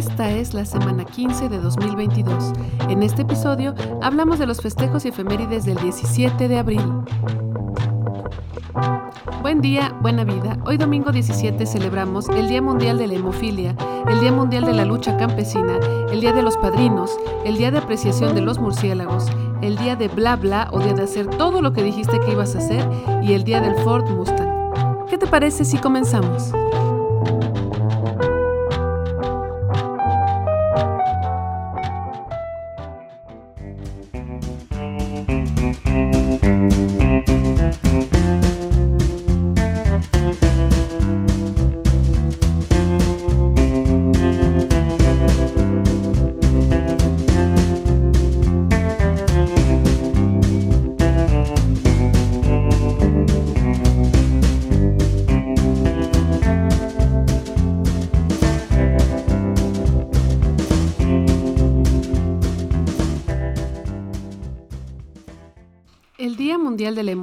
Esta es la semana 15 de 2022. En este episodio hablamos de los festejos y efemérides del 17 de abril. Buen día, buena vida. Hoy domingo 17 celebramos el Día Mundial de la Hemofilia, el Día Mundial de la Lucha Campesina, el Día de los Padrinos, el Día de Apreciación de los Murciélagos, el Día de Bla Bla o Día de hacer todo lo que dijiste que ibas a hacer y el Día del Ford Mustang. ¿Qué te parece si comenzamos?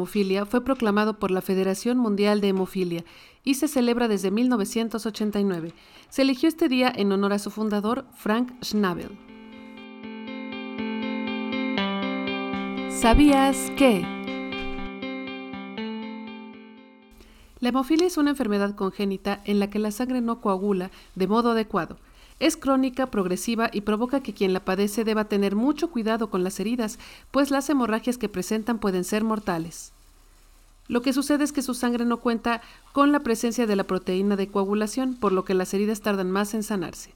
Fue proclamado por la Federación Mundial de Hemofilia y se celebra desde 1989. Se eligió este día en honor a su fundador, Frank Schnabel. ¿Sabías que? La hemofilia es una enfermedad congénita en la que la sangre no coagula de modo adecuado. Es crónica, progresiva y provoca que quien la padece deba tener mucho cuidado con las heridas, pues las hemorragias que presentan pueden ser mortales. Lo que sucede es que su sangre no cuenta con la presencia de la proteína de coagulación, por lo que las heridas tardan más en sanarse.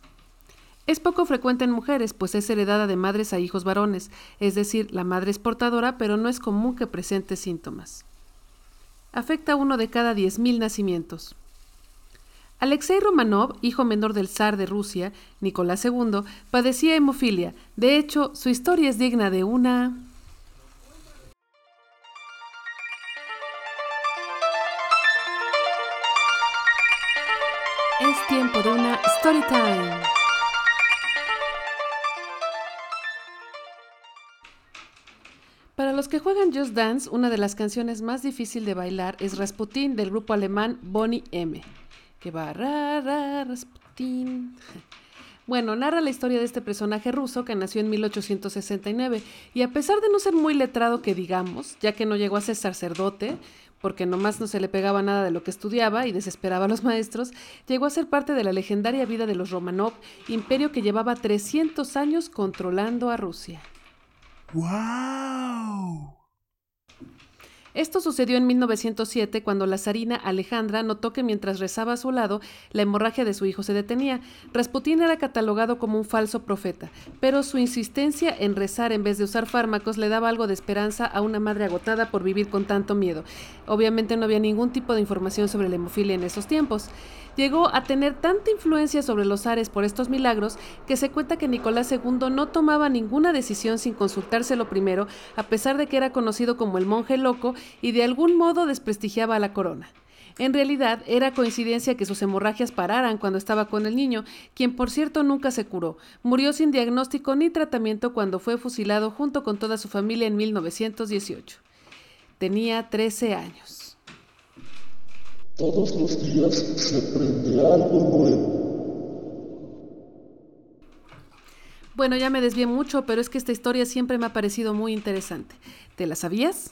Es poco frecuente en mujeres, pues es heredada de madres a hijos varones, es decir, la madre es portadora, pero no es común que presente síntomas. Afecta a uno de cada 10.000 nacimientos. Alexei Romanov, hijo menor del zar de Rusia, Nicolás II, padecía hemofilia. De hecho, su historia es digna de una... que juegan Just Dance, una de las canciones más difíciles de bailar es Rasputin del grupo alemán Bonnie M que va ra, Rasputin. Bueno, narra la historia de este personaje ruso que nació en 1869 y a pesar de no ser muy letrado que digamos, ya que no llegó a ser sacerdote, porque nomás no se le pegaba nada de lo que estudiaba y desesperaba a los maestros, llegó a ser parte de la legendaria vida de los Romanov, imperio que llevaba 300 años controlando a Rusia. ¡Wow! Esto sucedió en 1907 cuando la zarina Alejandra notó que mientras rezaba a su lado, la hemorragia de su hijo se detenía. Rasputín era catalogado como un falso profeta, pero su insistencia en rezar en vez de usar fármacos le daba algo de esperanza a una madre agotada por vivir con tanto miedo. Obviamente no había ningún tipo de información sobre la hemofilia en esos tiempos llegó a tener tanta influencia sobre los zares por estos milagros que se cuenta que Nicolás II no tomaba ninguna decisión sin consultárselo primero, a pesar de que era conocido como el monje loco y de algún modo desprestigiaba a la corona. En realidad era coincidencia que sus hemorragias pararan cuando estaba con el niño, quien por cierto nunca se curó. Murió sin diagnóstico ni tratamiento cuando fue fusilado junto con toda su familia en 1918. Tenía 13 años. Todos los días se aprende algo nuevo. Bueno, ya me desvié mucho, pero es que esta historia siempre me ha parecido muy interesante. ¿Te la sabías?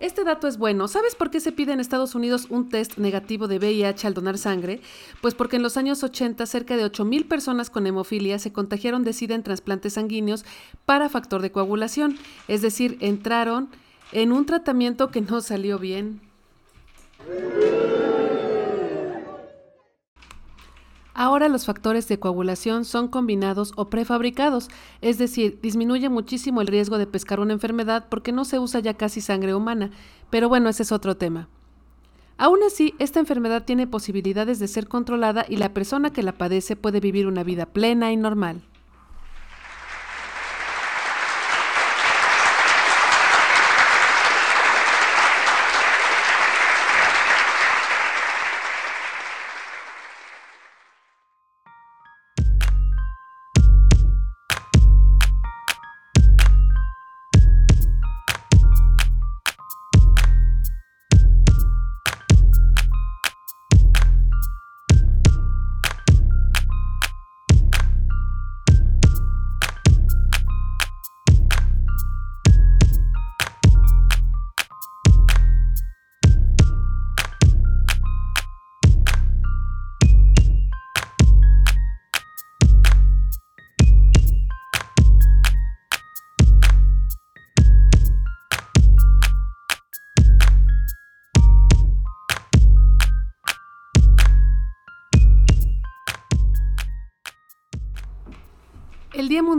Este dato es bueno. ¿Sabes por qué se pide en Estados Unidos un test negativo de VIH al donar sangre? Pues porque en los años 80 cerca de 8.000 personas con hemofilia se contagiaron de SIDA en trasplantes sanguíneos para factor de coagulación. Es decir, entraron en un tratamiento que no salió bien. Ahora los factores de coagulación son combinados o prefabricados, es decir, disminuye muchísimo el riesgo de pescar una enfermedad porque no se usa ya casi sangre humana, pero bueno, ese es otro tema. Aún así, esta enfermedad tiene posibilidades de ser controlada y la persona que la padece puede vivir una vida plena y normal.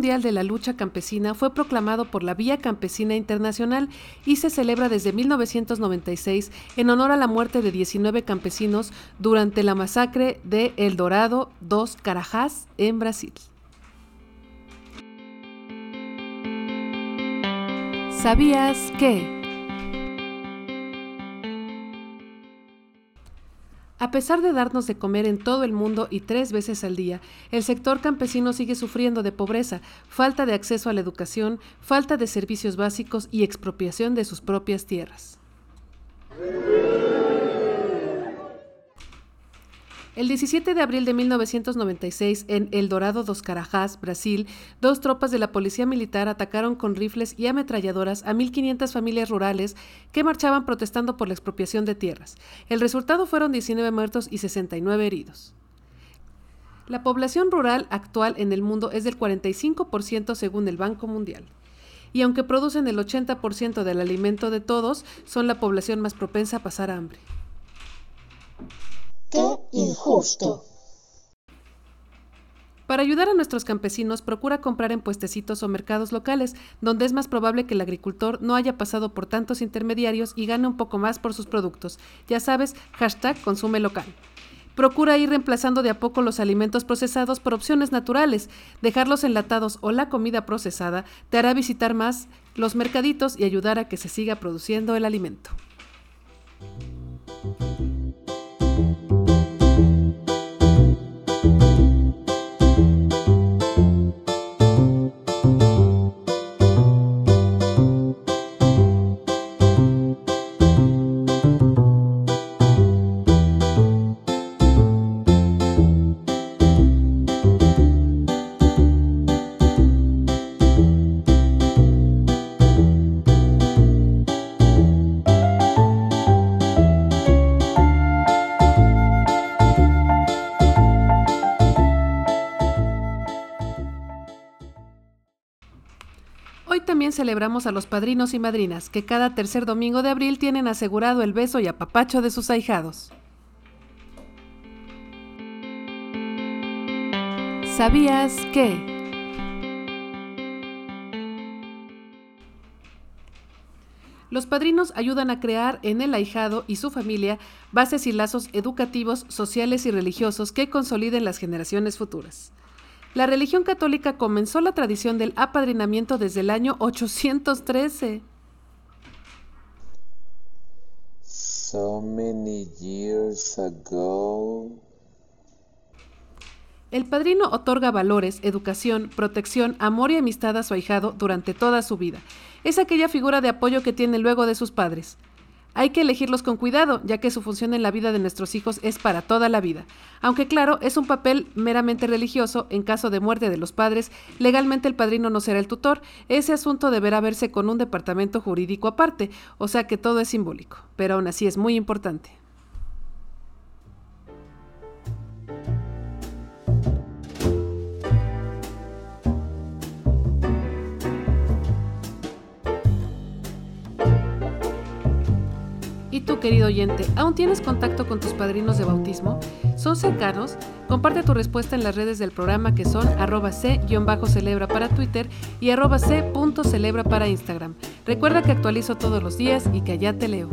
Mundial de la Lucha Campesina fue proclamado por la Vía Campesina Internacional y se celebra desde 1996 en honor a la muerte de 19 campesinos durante la masacre de El Dorado dos Carajás en Brasil. ¿Sabías que? A pesar de darnos de comer en todo el mundo y tres veces al día, el sector campesino sigue sufriendo de pobreza, falta de acceso a la educación, falta de servicios básicos y expropiación de sus propias tierras. El 17 de abril de 1996, en El Dorado dos Carajás, Brasil, dos tropas de la policía militar atacaron con rifles y ametralladoras a 1.500 familias rurales que marchaban protestando por la expropiación de tierras. El resultado fueron 19 muertos y 69 heridos. La población rural actual en el mundo es del 45% según el Banco Mundial. Y aunque producen el 80% del alimento de todos, son la población más propensa a pasar hambre. ¡Qué injusto! Para ayudar a nuestros campesinos, procura comprar en puestecitos o mercados locales, donde es más probable que el agricultor no haya pasado por tantos intermediarios y gane un poco más por sus productos. Ya sabes, hashtag consume local. Procura ir reemplazando de a poco los alimentos procesados por opciones naturales. Dejarlos enlatados o la comida procesada te hará visitar más los mercaditos y ayudar a que se siga produciendo el alimento. Hoy también celebramos a los padrinos y madrinas, que cada tercer domingo de abril tienen asegurado el beso y apapacho de sus ahijados. ¿Sabías que? Los padrinos ayudan a crear en el ahijado y su familia bases y lazos educativos, sociales y religiosos que consoliden las generaciones futuras. La religión católica comenzó la tradición del apadrinamiento desde el año 813. So many years ago. El padrino otorga valores, educación, protección, amor y amistad a su ahijado durante toda su vida. Es aquella figura de apoyo que tiene luego de sus padres. Hay que elegirlos con cuidado, ya que su función en la vida de nuestros hijos es para toda la vida. Aunque claro, es un papel meramente religioso, en caso de muerte de los padres, legalmente el padrino no será el tutor. Ese asunto deberá verse con un departamento jurídico aparte, o sea que todo es simbólico, pero aún así es muy importante. ¿Y tú, querido oyente, aún tienes contacto con tus padrinos de bautismo? ¿Son cercanos? Comparte tu respuesta en las redes del programa que son arroba c-celebra para Twitter y arroba c.celebra para Instagram. Recuerda que actualizo todos los días y que allá te leo.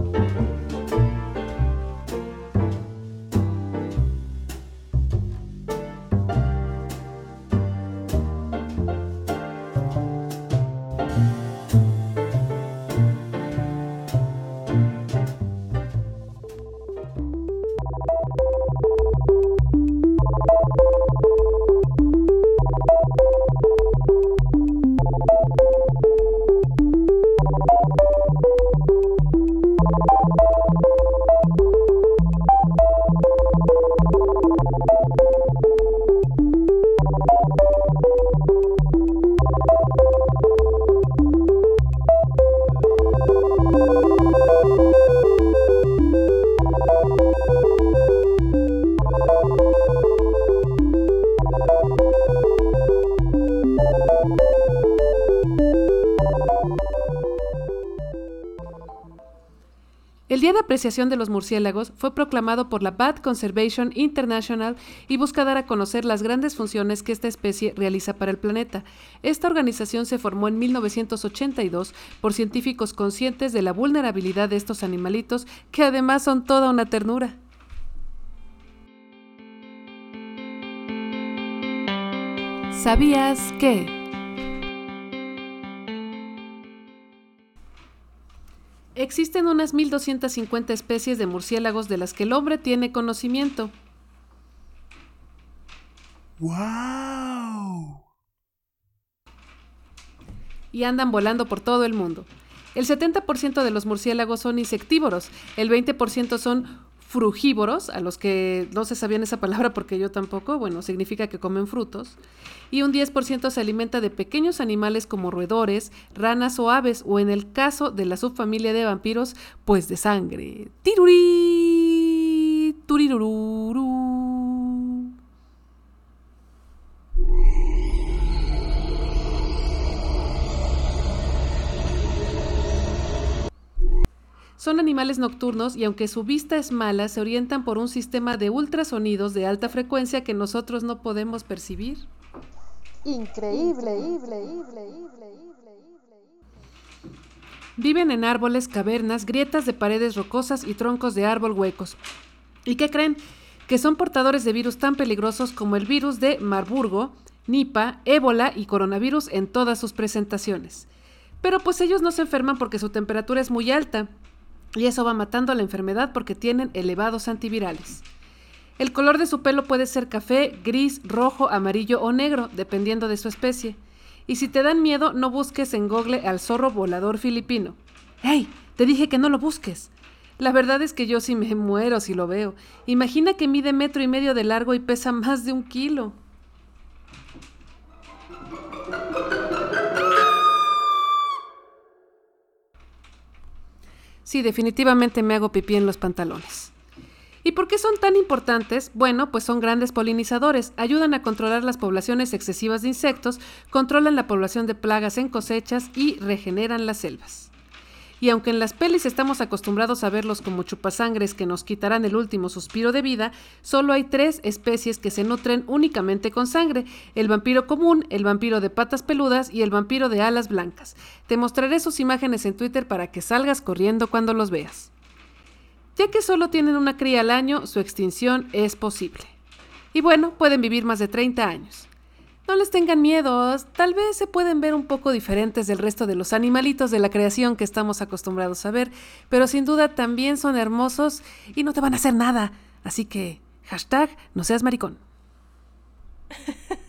Apreciación de los Murciélagos fue proclamado por la Bat Conservation International y busca dar a conocer las grandes funciones que esta especie realiza para el planeta. Esta organización se formó en 1982 por científicos conscientes de la vulnerabilidad de estos animalitos que además son toda una ternura. ¿Sabías que? Existen unas 1250 especies de murciélagos de las que el hombre tiene conocimiento. ¡Wow! Y andan volando por todo el mundo. El 70% de los murciélagos son insectívoros, el 20% son frugívoros, a los que no se sabían esa palabra porque yo tampoco, bueno, significa que comen frutos, y un 10% se alimenta de pequeños animales como roedores, ranas o aves, o en el caso de la subfamilia de vampiros, pues de sangre. Tirurí, turirurú. Animales nocturnos y aunque su vista es mala, se orientan por un sistema de ultrasonidos de alta frecuencia que nosotros no podemos percibir. Increíble, Viven en árboles, cavernas, grietas de paredes rocosas y troncos de árbol huecos. ¿Y qué creen? Que son portadores de virus tan peligrosos como el virus de Marburgo, Nipah, ébola y coronavirus en todas sus presentaciones. Pero pues ellos no se enferman porque su temperatura es muy alta y eso va matando la enfermedad porque tienen elevados antivirales. El color de su pelo puede ser café, gris, rojo, amarillo o negro, dependiendo de su especie. Y si te dan miedo, no busques en Google al zorro volador filipino. ¡Hey! Te dije que no lo busques. La verdad es que yo sí me muero si lo veo. Imagina que mide metro y medio de largo y pesa más de un kilo. Sí, definitivamente me hago pipí en los pantalones. ¿Y por qué son tan importantes? Bueno, pues son grandes polinizadores, ayudan a controlar las poblaciones excesivas de insectos, controlan la población de plagas en cosechas y regeneran las selvas. Y aunque en las pelis estamos acostumbrados a verlos como chupasangres que nos quitarán el último suspiro de vida, solo hay tres especies que se nutren únicamente con sangre, el vampiro común, el vampiro de patas peludas y el vampiro de alas blancas. Te mostraré sus imágenes en Twitter para que salgas corriendo cuando los veas. Ya que solo tienen una cría al año, su extinción es posible. Y bueno, pueden vivir más de 30 años. No les tengan miedo, tal vez se pueden ver un poco diferentes del resto de los animalitos de la creación que estamos acostumbrados a ver, pero sin duda también son hermosos y no te van a hacer nada. Así que, hashtag, no seas maricón.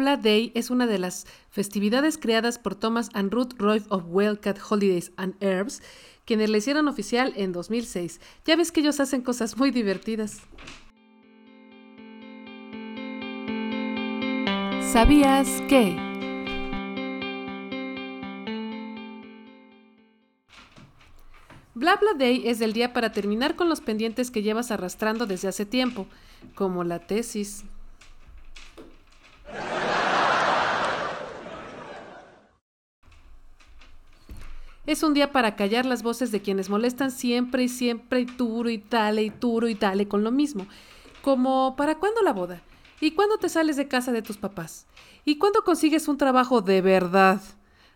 El Bla Bla Day es una de las festividades creadas por Thomas and Ruth Roy of Wildcat Holidays and Herbs, quienes la hicieron oficial en 2006. Ya ves que ellos hacen cosas muy divertidas. ¿Sabías que? Bla Bla Day es el día para terminar con los pendientes que llevas arrastrando desde hace tiempo, como la tesis, Es un día para callar las voces de quienes molestan siempre y siempre y duro y dale y duro y dale con lo mismo. Como ¿para cuándo la boda? ¿Y cuándo te sales de casa de tus papás? ¿Y cuándo consigues un trabajo de verdad?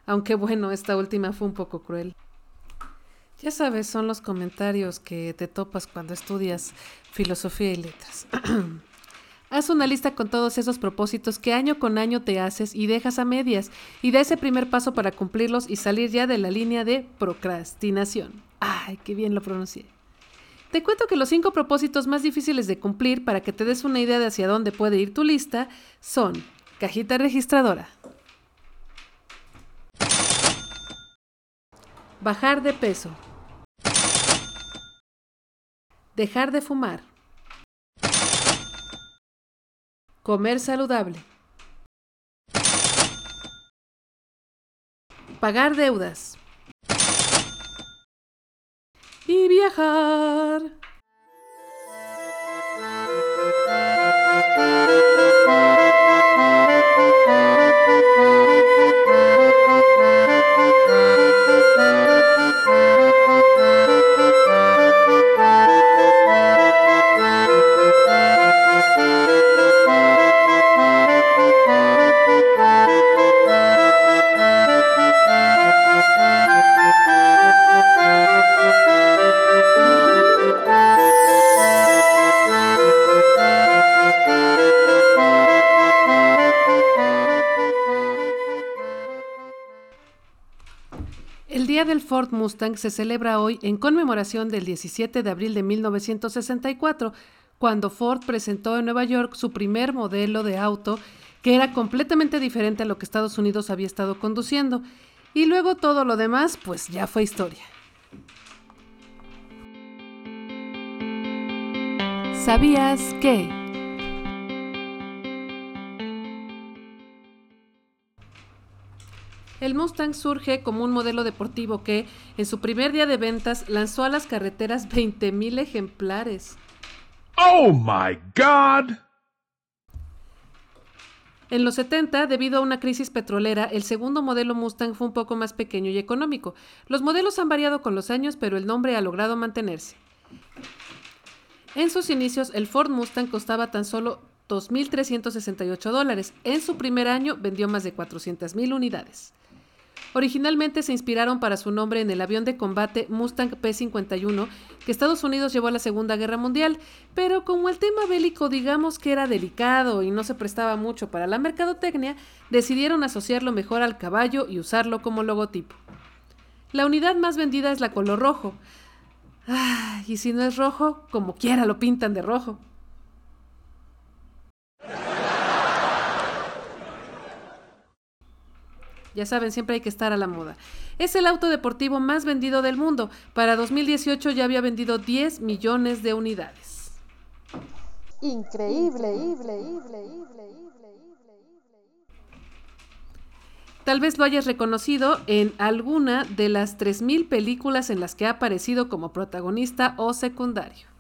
Aunque bueno, esta última fue un poco cruel. Ya sabes, son los comentarios que te topas cuando estudias filosofía y letras. Haz una lista con todos esos propósitos que año con año te haces y dejas a medias y da ese primer paso para cumplirlos y salir ya de la línea de procrastinación. Ay, qué bien lo pronuncié. Te cuento que los cinco propósitos más difíciles de cumplir para que te des una idea de hacia dónde puede ir tu lista son cajita registradora, bajar de peso, dejar de fumar, comer saludable, pagar deudas y viajar. Ford Mustang se celebra hoy en conmemoración del 17 de abril de 1964, cuando Ford presentó en Nueva York su primer modelo de auto que era completamente diferente a lo que Estados Unidos había estado conduciendo. Y luego todo lo demás, pues ya fue historia. ¿Sabías que? El Mustang surge como un modelo deportivo que, en su primer día de ventas, lanzó a las carreteras 20.000 ejemplares. Oh my god! En los 70, debido a una crisis petrolera, el segundo modelo Mustang fue un poco más pequeño y económico. Los modelos han variado con los años, pero el nombre ha logrado mantenerse. En sus inicios, el Ford Mustang costaba tan solo 2.368 dólares. En su primer año vendió más de 400.000 unidades. Originalmente se inspiraron para su nombre en el avión de combate Mustang P-51 que Estados Unidos llevó a la Segunda Guerra Mundial, pero como el tema bélico digamos que era delicado y no se prestaba mucho para la mercadotecnia, decidieron asociarlo mejor al caballo y usarlo como logotipo. La unidad más vendida es la color rojo. Ah, y si no es rojo, como quiera lo pintan de rojo. Ya saben, siempre hay que estar a la moda. Es el auto deportivo más vendido del mundo. Para 2018 ya había vendido 10 millones de unidades. Increíble, Tal vez lo hayas reconocido en alguna de las 3.000 películas en las que ha aparecido como protagonista o secundario.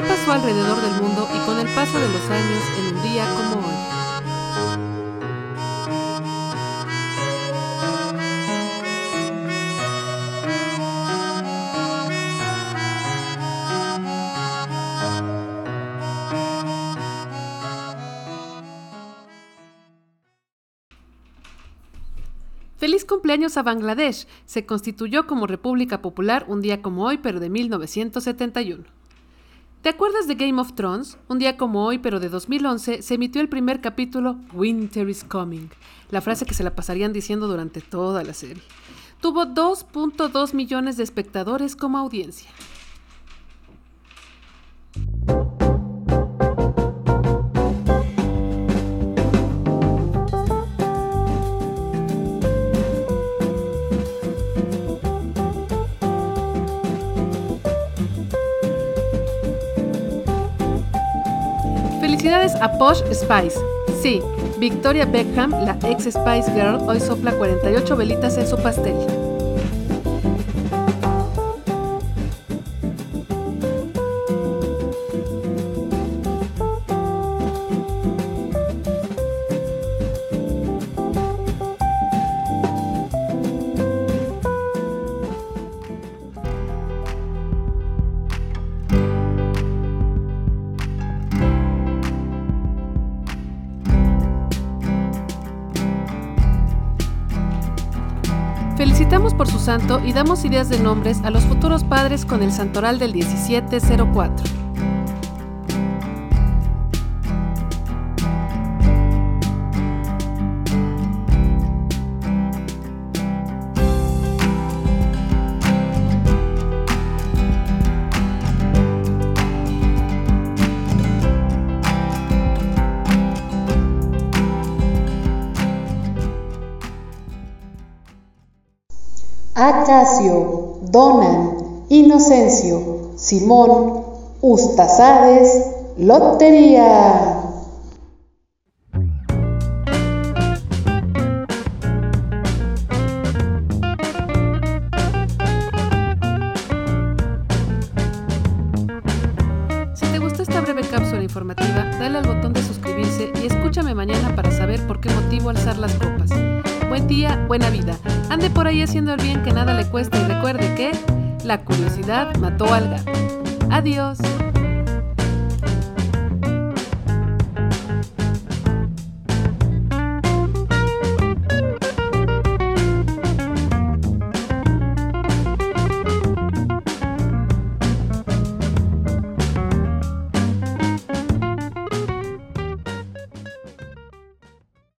Qué pasó alrededor del mundo y con el paso de los años en un día como hoy? Feliz cumpleaños a Bangladesh. Se constituyó como República Popular un día como hoy, pero de 1971. ¿Te acuerdas de Game of Thrones? Un día como hoy, pero de 2011, se emitió el primer capítulo Winter is Coming, la frase que se la pasarían diciendo durante toda la serie. Tuvo 2.2 millones de espectadores como audiencia. Felicidades a Posh Spice. Sí, Victoria Beckham, la ex Spice Girl, hoy sopla 48 velitas en su pastel. Santo y damos ideas de nombres a los futuros padres con el santoral del 1704. Acacio, Donan, Inocencio, Simón, Ustasades, Lotería. Si te gustó esta breve cápsula informativa, dale al botón de suscribirse y escúchame mañana para saber por qué motivo alzar las copas. Buen día, buena vida. Ande por ahí haciendo el bien que nada le cuesta y recuerde que la curiosidad mató al gato. Adiós.